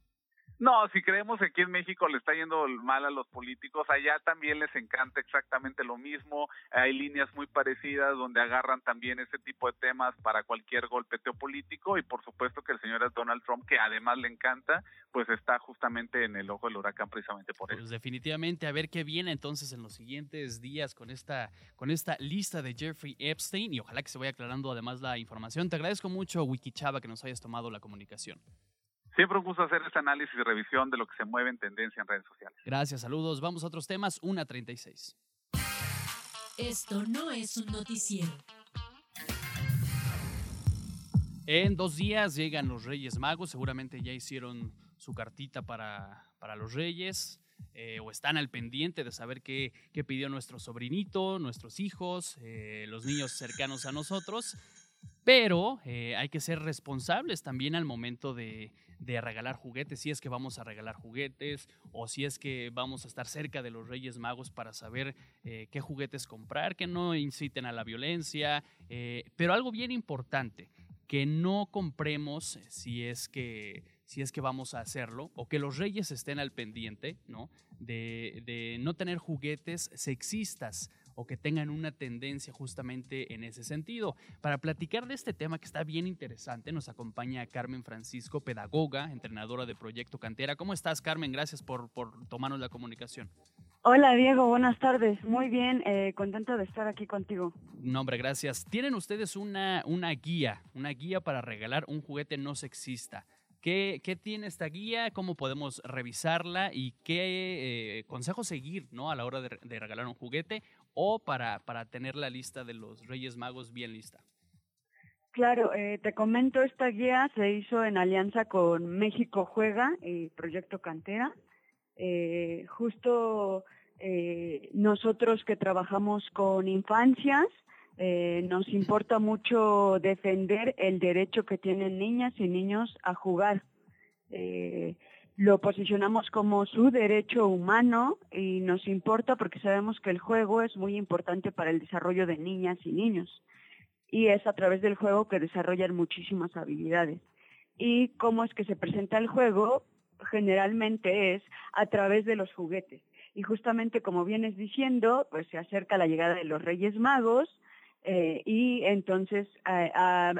No, si creemos que aquí en México le está yendo mal a los políticos, allá también les encanta exactamente lo mismo. Hay líneas muy parecidas donde agarran también ese tipo de temas para cualquier golpeteo político y por supuesto que el señor Donald Trump, que además le encanta, pues está justamente en el ojo del huracán precisamente por pues eso. definitivamente a ver qué viene entonces en los siguientes días con esta con esta lista de Jeffrey Epstein y ojalá que se vaya aclarando además la información. Te agradezco mucho Wikichava que nos hayas tomado la comunicación. Siempre un gusto hacer este análisis y revisión de lo que se mueve en tendencia en redes sociales. Gracias, saludos. Vamos a otros temas, 1.36. Esto no es un noticiero. En dos días llegan los Reyes Magos, seguramente ya hicieron su cartita para, para los Reyes. eh, o están al pendiente de saber qué, qué pidió nuestro sobrinito, nuestros hijos, eh, los niños cercanos a nosotros. Pero eh, hay que ser responsables también al momento de, de, regalar juguetes, si es que vamos a regalar juguetes o si es que vamos a estar cerca de los Reyes Magos para saber eh, qué juguetes comprar, que no inciten a la violencia. Eh, pero algo bien importante, que no compremos si es que, si es que vamos a hacerlo o que los reyes estén al pendiente ¿no? de, de no tener juguetes sexistas o que tengan una tendencia justamente en ese sentido. Para platicar de este tema que está bien interesante, nos acompaña Carmen Francisco, pedagoga, entrenadora de Proyecto Cantera. ¿Cómo estás, Carmen? Gracias por, por tomarnos la comunicación. Hola, Diego. Buenas tardes. Muy bien. Eh, contento de estar aquí contigo. No, hombre, gracias. Tienen ustedes una, una guía, una guía para regalar un juguete no sexista. ¿Qué, ¿Qué, tiene esta guía? ¿Cómo podemos revisarla? ¿Y qué eh, consejos seguir ¿no? a la hora de, de, regalar un juguete o para, para tener la lista de los Reyes Magos bien lista? Claro, eh, te comento, esta guía se hizo en alianza con México Juega y Proyecto Cantera. Eh, justo eh, nosotros que trabajamos con infancias, nos importa mucho defender el derecho que tienen niñas y niños a jugar. Lo posicionamos como su derecho humano y nos importa porque sabemos que el juego es muy importante para el desarrollo de niñas y niños. Y es a través del juego que desarrollan muchísimas habilidades. ¿Y cómo es que se presenta el juego? Generalmente es a través de los juguetes. Y justamente como vienes diciendo, pues se acerca la llegada de los Reyes Magos, eh, y entonces eh,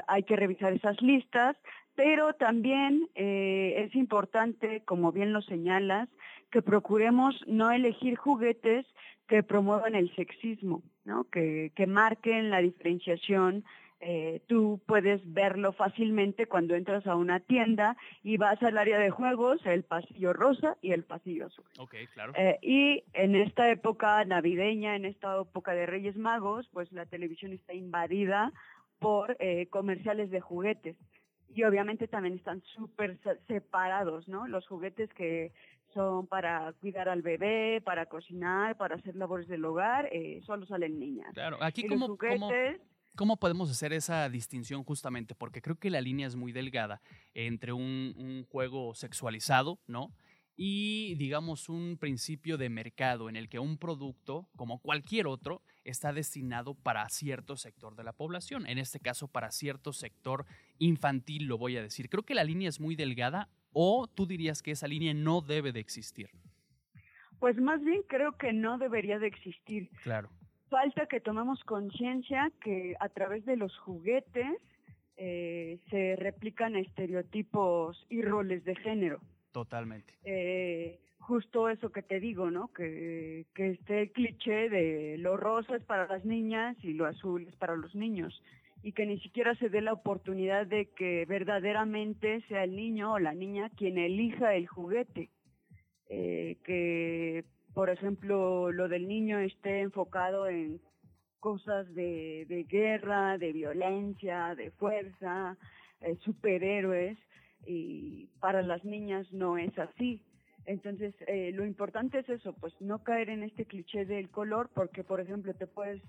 hay que revisar esas listas, pero también eh, es importante, como bien lo señalas, que procuremos no elegir juguetes que promuevan el sexismo, ¿no? que, que marquen la diferenciación eh, tú puedes verlo fácilmente cuando entras a una tienda y vas al área de juegos, el pasillo rosa y el pasillo azul. Okay, claro. Eh, y en esta época navideña, en esta época de Reyes Magos, pues la televisión está invadida por eh, comerciales de juguetes. Y obviamente también están súper separados, ¿no? Los juguetes que son para cuidar al bebé, para cocinar, para hacer labores del hogar, eh, solo salen niñas. Claro, aquí como, juguetes, ¿Cómo podemos hacer esa distinción justamente? Porque creo que la línea es muy delgada entre un, un, juego sexualizado, ¿no? Y, digamos, un principio de mercado en el que un producto, como cualquier otro, está destinado para cierto sector de la población, en este caso para cierto sector infantil, lo voy a decir. Creo que la línea es muy delgada o tú dirías que esa línea no debe de existir. Pues más bien creo que no debería de existir. Claro falta que tomemos conciencia que a través de los juguetes eh, se replican estereotipos y roles de género. Totalmente. Eh, justo eso que te digo, ¿no? Que, que esté el cliché de lo rosa es para las niñas y lo azul es para los niños. Y que ni siquiera se dé la oportunidad de que verdaderamente sea el niño o la niña quien elija el juguete. Eh, que por ejemplo, lo del niño esté enfocado en cosas de, de guerra, de violencia, de fuerza, eh, superhéroes, y para las niñas no es así. Entonces, eh, lo importante es eso, pues no caer en este cliché del color, porque, por ejemplo, te puedes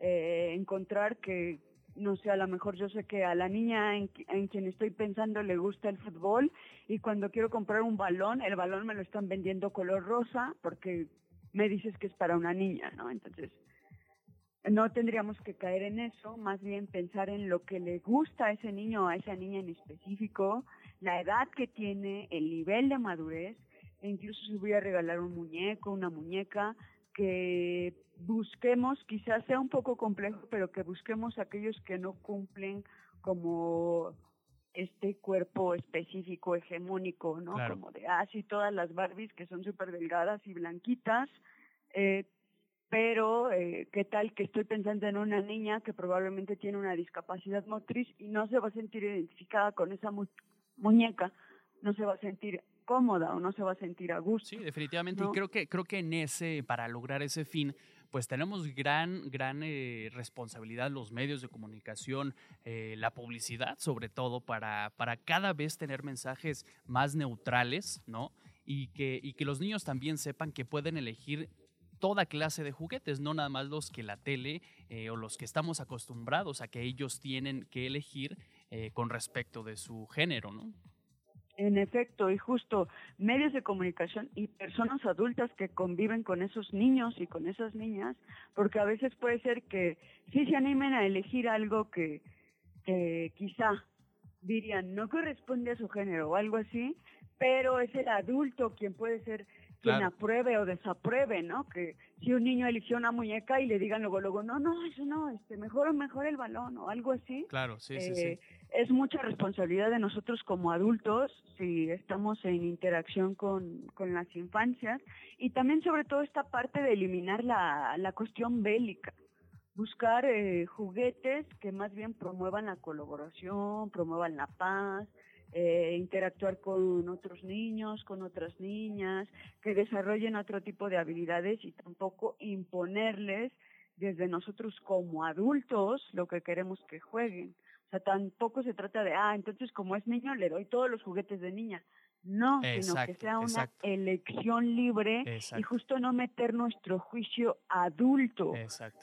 eh, encontrar que, no sé, a lo mejor yo sé que a la niña en, en, quien estoy pensando le gusta el fútbol y cuando quiero comprar un balón, el balón me lo están vendiendo color rosa porque me dices que es para una niña, ¿no? Entonces, no tendríamos que caer en eso, más bien pensar en lo que le gusta a ese niño o a esa niña en específico, la edad que tiene, el nivel de madurez, e incluso si voy a regalar un muñeco, una muñeca, que busquemos, quizás sea un poco complejo, pero que busquemos aquellos que no cumplen como este cuerpo específico, hegemónico, ¿no? Claro. Como de, ah, sí, todas las Barbies que son súper delgadas y blanquitas, eh, pero eh, qué tal que estoy pensando en una niña que probablemente tiene una discapacidad motriz y no se va a sentir identificada con esa muñeca, no se va a sentir cómoda o no se va a sentir a gusto. Sí, definitivamente. ¿no? Y creo que, creo que en ese, para lograr ese fin, pues tenemos gran, gran eh, responsabilidad los medios de comunicación, eh, la publicidad sobre todo, para, para cada vez tener mensajes más neutrales, ¿no? Y que, y que los niños también sepan que pueden elegir toda clase de juguetes, no nada más los que la tele eh, o los que estamos acostumbrados a que ellos tienen que elegir eh, con respecto de su género, ¿no? En efecto, y justo medios de comunicación y personas adultas que conviven con esos niños y con esas niñas, porque a veces puede ser que sí se animen a elegir algo que, que quizá dirían no corresponde a su género o algo así, pero es el adulto quien puede ser quien apruebe o desapruebe, ¿no? Que si un niño eligió una muñeca y le digan luego, luego, no, no, eso no, este, mejor, mejor el balón o algo así. Claro, sí, sí, sí. Es mucha responsabilidad de nosotros como adultos si estamos en interacción con, con las infancias y también sobre todo esta parte de eliminar la, la cuestión bélica buscar eh, juguetes que más bien promuevan la colaboración, promuevan la paz, eh, interactuar con otros niños, con otras niñas, que desarrollen otro tipo de habilidades y tampoco imponerles desde nosotros como adultos lo que queremos que jueguen. O sea, tampoco se trata de, ah, entonces como es niño le doy todos los juguetes de niña. No, sino que sea una elección libre y justo no meter nuestro juicio adulto,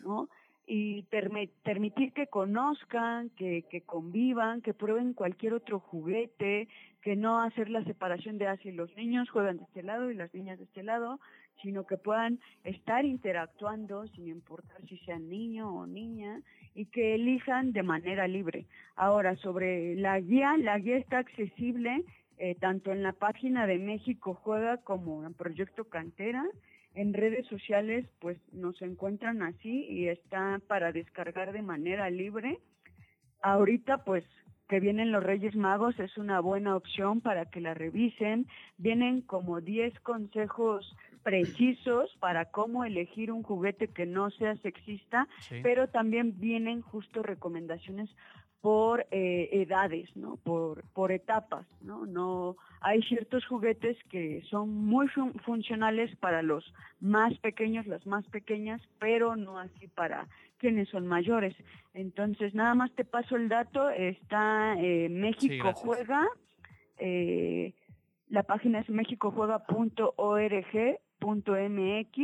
¿no? y permitir que conozcan, que, que, convivan, que prueben cualquier otro juguete, que no hacer la separación de así los niños juegan de este lado y las niñas de este lado, sino que puedan estar interactuando sin importar si sean niño o niña y que elijan de manera libre. Ahora, sobre la guía, la guía está accesible eh, tanto en la página de México Juega como en Proyecto Cantera en redes sociales pues nos encuentran así y está para descargar de manera libre. Ahorita pues que vienen los Reyes Magos es una buena opción para que la revisen. Vienen como 10 consejos precisos para cómo elegir un juguete que no sea sexista, pero también vienen justo recomendaciones por eh, edades, ¿no? Por, por etapas, ¿no? No hay ciertos juguetes que son muy funcionales para los más pequeños, las más pequeñas, pero no así para quienes son mayores. Entonces, nada más te paso el dato, está eh, México Juega, eh, la página es mexicojuega.org.mx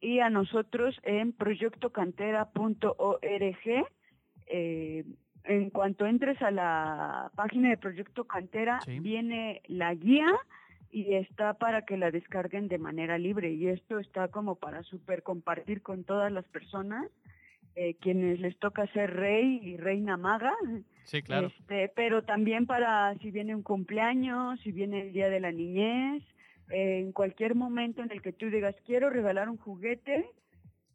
y a nosotros en proyectocantera.org eh, en cuanto entres a la página de Proyecto Cantera, viene la guía y está para que la descarguen de manera libre. Y esto está como para super compartir con todas las personas, eh, quienes les toca ser rey y reina maga. Sí, claro. Este, pero también para si viene un cumpleaños, si viene el Día de la Niñez, en cualquier momento en el que tú digas, quiero regalar un juguete,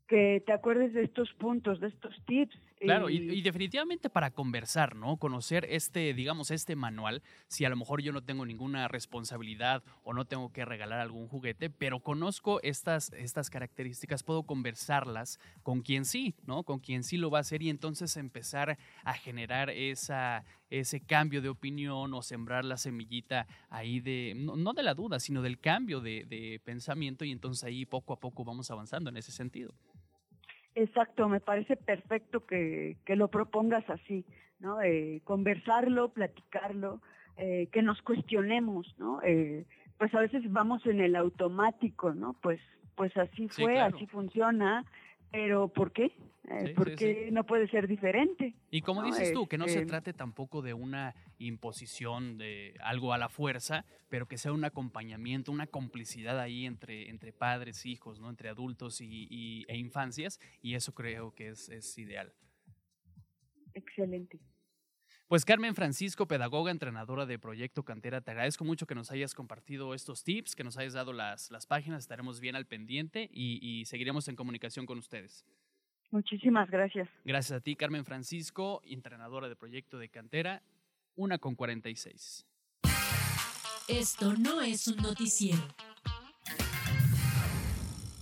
que te acuerdes de estos puntos, de estos tips. Claro, y, definitivamente para conversar, ¿no? Conocer este, digamos, este manual, si a lo mejor yo no tengo ninguna responsabilidad o no tengo que regalar algún juguete, pero conozco estas, estas características, puedo conversarlas con quien sí, ¿no? Con quien sí lo va a hacer y entonces empezar a generar esa, ese cambio de opinión o sembrar la semillita ahí de, no, de la duda, sino del cambio de, de pensamiento y entonces ahí poco a poco vamos avanzando en ese sentido. Exacto, me parece perfecto que, que lo propongas así, ¿no? Eh, conversarlo, platicarlo, eh, que nos cuestionemos, ¿no? Eh, pues a veces vamos en el automático, ¿no? Pues, pues así fue, así funciona, pero ¿por qué? Eh, porque no puede ser diferente. Y como dices tú, que no se este trate tampoco de una imposición de algo a la fuerza, pero que sea un acompañamiento, una complicidad ahí entre, entre padres, hijos, ¿no? entre adultos y, e infancias, y eso creo que es, es ideal. Excelente. Pues Carmen Francisco, pedagoga, entrenadora de Proyecto Cantera, te agradezco mucho que nos hayas compartido estos tips, que nos hayas dado las, las páginas, estaremos bien al pendiente y, y seguiremos en comunicación con ustedes. Muchísimas gracias. Gracias a ti, Carmen Francisco, entrenadora de Proyecto de Cantera, una con 46. Esto no es un noticiero.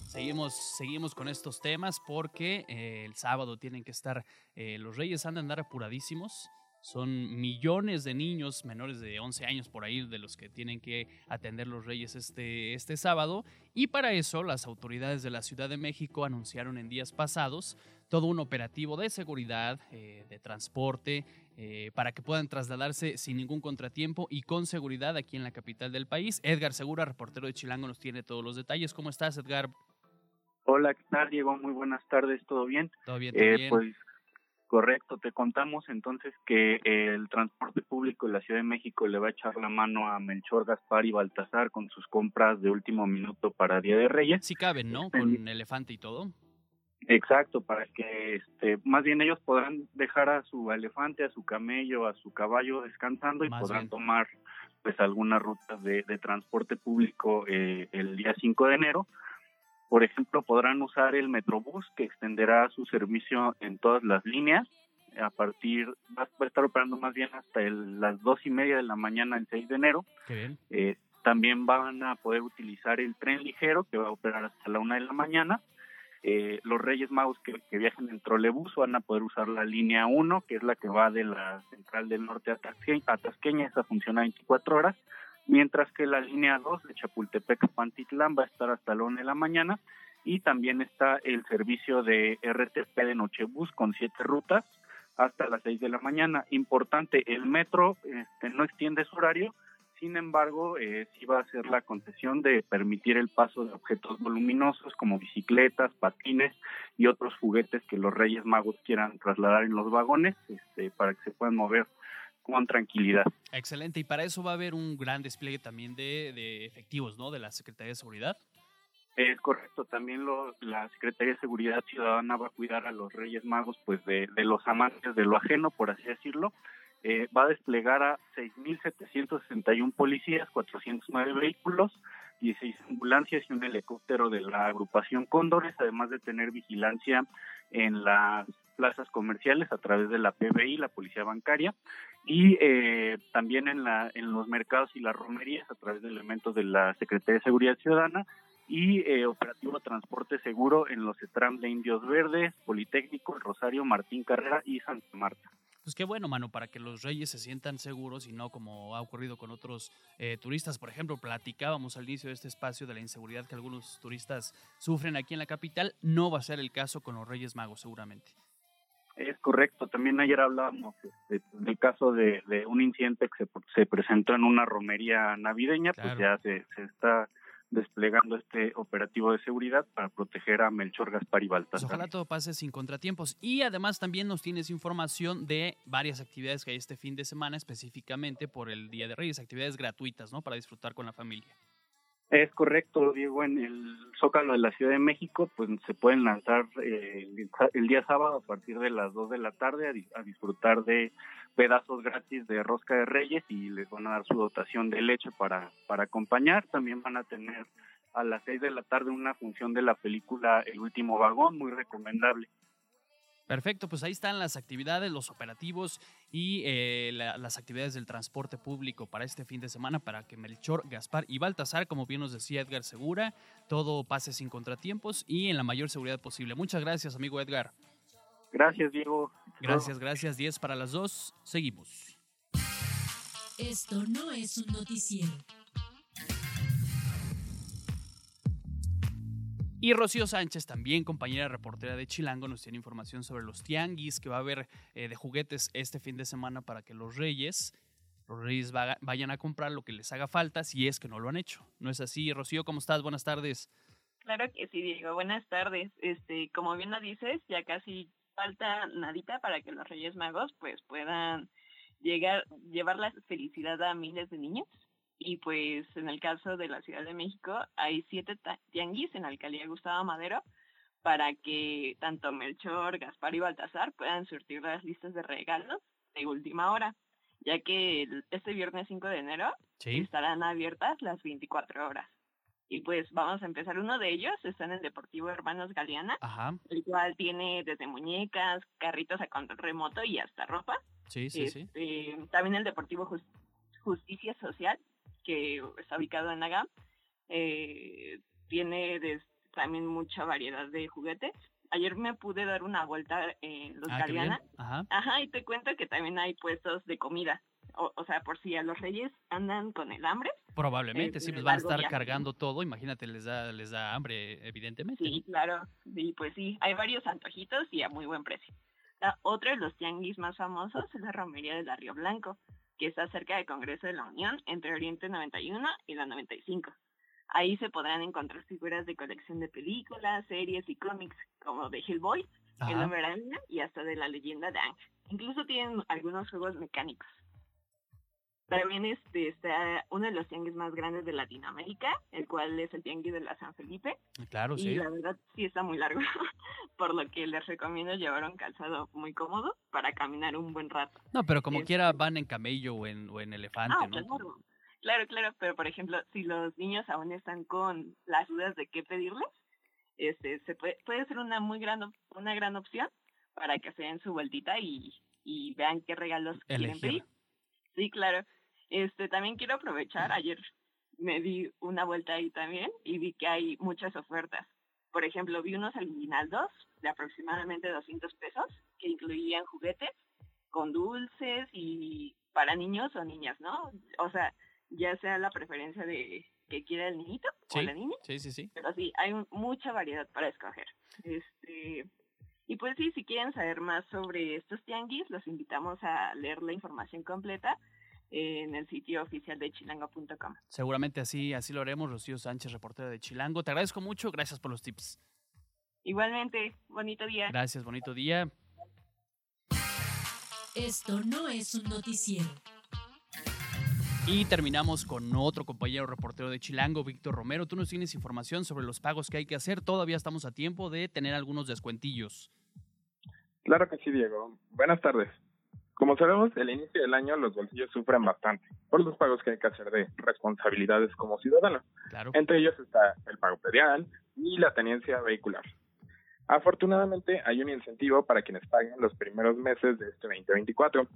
Seguimos, seguimos con estos temas porque eh, el sábado tienen que estar, eh, los reyes han de andar apuradísimos Son millones de niños menores de 11 años por ahí de los que tienen que atender los reyes este, este sábado. Y para eso las autoridades de la Ciudad de México anunciaron en días pasados todo un operativo de seguridad, eh, de transporte, eh, para que puedan trasladarse sin ningún contratiempo y con seguridad aquí en la capital del país. Edgar Segura, reportero de Chilango, nos tiene todos los detalles. ¿Cómo estás, Edgar? Hola, ¿qué tal, Diego? Muy buenas tardes, ¿todo bien? Todo bien, todo bien. Eh, pues correcto, te contamos entonces que el transporte público de la Ciudad de México le va a echar la mano a Melchor, Gaspar y Baltasar con sus compras de último minuto para Día de Reyes. Sí caben, ¿no? Con elefante y todo. Exacto, para que este, más bien ellos podrán dejar a su elefante, a su camello, a su caballo descansando y podrán tomar pues algunas rutas de, transporte público eh, el día 5 de enero. Por ejemplo, podrán usar el Metrobús que extenderá su servicio en todas las líneas. A partir, va a estar operando más bien hasta las dos y media de la mañana el 6 de enero. Eh, también van a poder utilizar el tren ligero que va a operar hasta la una de la mañana eh, los Reyes Magos que, viajen en trolebús van a poder usar la línea 1, que es la que va de la central del norte a Tasqueña, esa funciona 24 horas, mientras que la línea 2 de Chapultepec a Pantitlán va a estar hasta la 1 de la mañana, y también está el servicio de RTP de Nochebús con siete rutas hasta las 6 de la mañana. Importante, el metro este, no extiende su horario, sin embargo, eh, sí va a ser la concesión de permitir el paso de objetos voluminosos como bicicletas, patines y otros juguetes que los Reyes Magos quieran trasladar en los vagones este, para que se puedan mover con tranquilidad. Excelente. Y para eso va a haber un gran despliegue también de, efectivos, ¿no? De la Secretaría de Seguridad. Es correcto, también la Secretaría de Seguridad Ciudadana va a cuidar a los Reyes Magos pues de, de los amantes de lo ajeno, por así decirlo, eh, va a desplegar a 6.761 policías, 409 vehículos, 16 ambulancias y un helicóptero de la agrupación Cóndores, además de tener vigilancia en las plazas comerciales a través de la PBI, la Policía Bancaria, y eh, también en, la, en los mercados y las romerías a través de elementos de la Secretaría de Seguridad Ciudadana y eh, operativo transporte seguro en los ETRAM de Indios Verdes, Politécnico, El Rosario, Martín Carrera y Santa Marta. Pues qué bueno, mano, para que los reyes se sientan seguros y no como ha ocurrido con otros eh, turistas. Por ejemplo, platicábamos al inicio de este espacio de la inseguridad que algunos turistas sufren aquí en la capital. No va a ser el caso con los Reyes Magos, seguramente. Correcto. También ayer hablábamos del caso de, un incidente que se, presentó en una romería navideña. Pues ya se, se está desplegando este operativo de seguridad para proteger a Melchor, Gaspar y Baltasar. Pues ojalá todo pase sin contratiempos. Y además también nos tienes información de varias actividades que hay este fin de semana, específicamente por el Día de Reyes, actividades gratuitas, ¿no? Para disfrutar con la familia. Es correcto, Diego. En el Zócalo de la Ciudad de México, pues se pueden lanzar eh, el, día sábado a partir de las 2 de la tarde a, disfrutar de pedazos gratis de rosca de reyes y les van a dar su dotación de leche para, para acompañar. También van a tener a las 6 de la tarde una función de la película El último vagón, muy recomendable. Perfecto, pues ahí están las actividades, los operativos y eh, las actividades del transporte público para este fin de semana para que Melchor, Gaspar y Baltasar, como bien nos decía Edgar Segura, todo pase sin contratiempos y en la mayor seguridad posible. Muchas gracias, amigo Edgar. Gracias, Diego. Gracias, gracias. 10 para las 2. Seguimos. Esto no es un noticiero. Y Rocío Sánchez, también compañera reportera de Chilango, nos tiene información sobre los tianguis que va a haber eh, de juguetes este fin de semana para que los reyes, los reyes vayan a comprar lo que les haga falta si es que no lo han hecho. ¿No es así? Rocío, ¿cómo estás? Buenas tardes. Claro que sí, Diego. Buenas tardes. Este, como bien lo dices, ya casi falta nadita para que los Reyes Magos pues puedan llegar, llevar la felicidad a miles de niños y pues en el caso de la Ciudad de México hay siete tianguis en la alcaldía Gustavo Madero para que tanto Melchor, Gaspar y Baltasar puedan surtir las listas de regalos de última hora, ya que este viernes 5 de enero estarán abiertas las 24 horas. Y pues vamos a empezar. Uno de ellos está en el Deportivo Hermanos Galeana, el cual tiene desde muñecas, carritos a control remoto y hasta ropa. Sí, sí, sí. Este, también el Deportivo Justicia Social, que está ubicado en Agam, eh, tiene también mucha variedad de juguetes. ayer me pude dar una vuelta en los Ah. Galeana. Ajá. Ajá, y te cuento que también hay puestos de comida. O, o sea, por si a los reyes andan con el hambre. Probablemente, Eh, sí, pues van a estar viaje. cargando todo. Imagínate, les da, les da hambre, evidentemente. Sí, claro. Sí, pues sí, hay varios antojitos y a muy buen precio. La, otro de los tianguis más famosos es la romería de la Río Blanco, que está cerca del Congreso de la Unión, entre Oriente 91 y la 95. Ahí se podrán encontrar figuras de colección de películas, series y cómics, como de Hellboy, El Ajá. Hombre Araña y hasta de la leyenda de Ang. Incluso tienen algunos juegos mecánicos. También este está uno de los tianguis más grandes de Latinoamérica, el cual es el tianguis de la San Felipe. Claro, y sí. la verdad sí está muy largo, *laughs* por lo que les recomiendo llevar un calzado muy cómodo para caminar un buen rato. No, pero como Este- quiera van en camello o en, o en elefante, Ah, ¿no? claro. Claro, claro, pero por ejemplo, si los niños aún están con las dudas de qué pedirles, este, se puede, puede ser una muy gran, una gran opción para que se den su vueltita y, y vean qué regalos quieren Elegir. pedir. Sí, claro. Este, también quiero aprovechar, ayer me di una vuelta ahí también y vi que hay muchas ofertas. Por ejemplo, vi unos aguinaldos de aproximadamente 200 pesos que incluían juguetes con dulces y para niños o niñas, ¿no? O sea, ya sea la preferencia de que quiera el niñito o la niña, sí, sí, sí. pero sí, hay un- mucha variedad para escoger. Este, y pues sí, si quieren saber más sobre estos tianguis, los invitamos a leer la información completa en el sitio oficial de chilango.com. Seguramente así, así lo haremos. Rocío Sánchez, reportera de Chilango. Te agradezco mucho. Gracias por los tips. Igualmente, bonito día. Gracias, bonito día. Esto no es un noticiero. Y terminamos con otro compañero reportero de Chilango, Víctor Romero. Tú nos tienes información sobre los pagos que hay que hacer. Todavía estamos a tiempo de tener algunos descuentillos. Claro que sí, Diego. Buenas tardes. Como sabemos, el inicio del año los bolsillos sufren bastante por los pagos que hay que hacer de responsabilidades como ciudadano. Claro. Entre ellos está el pago predial y la tenencia vehicular. Afortunadamente, hay un incentivo para quienes paguen los primeros meses de este 2024.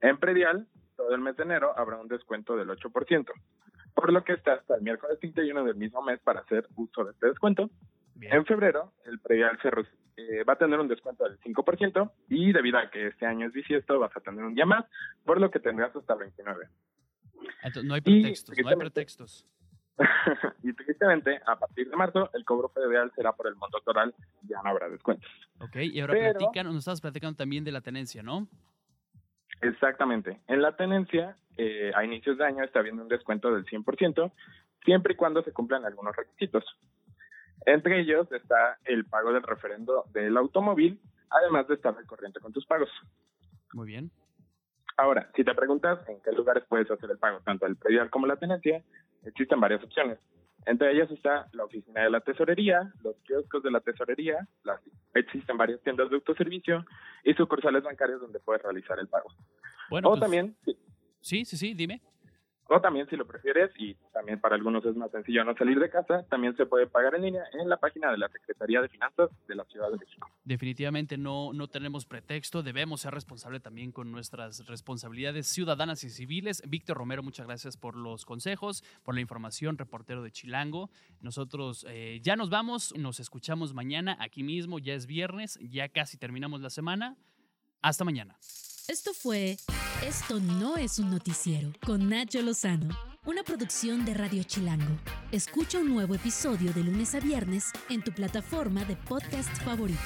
En predial, todo el mes de enero habrá un descuento del 8%, por lo que está hasta el miércoles 31 del mismo mes para hacer uso de este descuento. En febrero, el predial se eh, va a tener un descuento del 5% y debido a que este año es bisiesto, vas a tener un día más, por lo que tendrás hasta el 29. Entonces, no hay Y, pretextos, no hay pretextos. *laughs* y tristemente, a partir de marzo, el cobro predial será por el monto total, ya no habrá descuentos. Ok, y ahora Pero- platican, nos estabas platicando también de la tenencia, ¿no? Exactamente. En la tenencia, eh, a inicios de año está habiendo un descuento del 100%, siempre y cuando se cumplan algunos requisitos. Entre ellos está el pago del referendo del automóvil, además de estar al corriente con tus pagos. Muy bien. Ahora, si te preguntas en qué lugares puedes hacer el pago, tanto el predial como la tenencia, existen varias opciones. Entre ellas está la oficina de la tesorería, los kioscos de la tesorería, las- existen varias tiendas de autoservicio y sucursales bancarias donde puedes realizar el pago. Bueno, o pues- también, Sí, sí, sí, dime. O también si lo prefieres y también para algunos es más sencillo no salir de casa, también se puede pagar en línea en la página de la Secretaría de Finanzas de la Ciudad de México. Definitivamente no, no tenemos pretexto, debemos ser responsables también con nuestras responsabilidades ciudadanas y civiles. Víctor Romero, muchas gracias por los consejos, por la información, reportero de Chilango. Nosotros eh, ya nos vamos, nos escuchamos mañana aquí mismo, ya es viernes, ya casi terminamos la semana. Hasta mañana. Esto fue Esto no es un noticiero con Nacho Lozano, una producción de Radio Chilango. Escucha un nuevo episodio de lunes a viernes en tu plataforma de podcast favorita.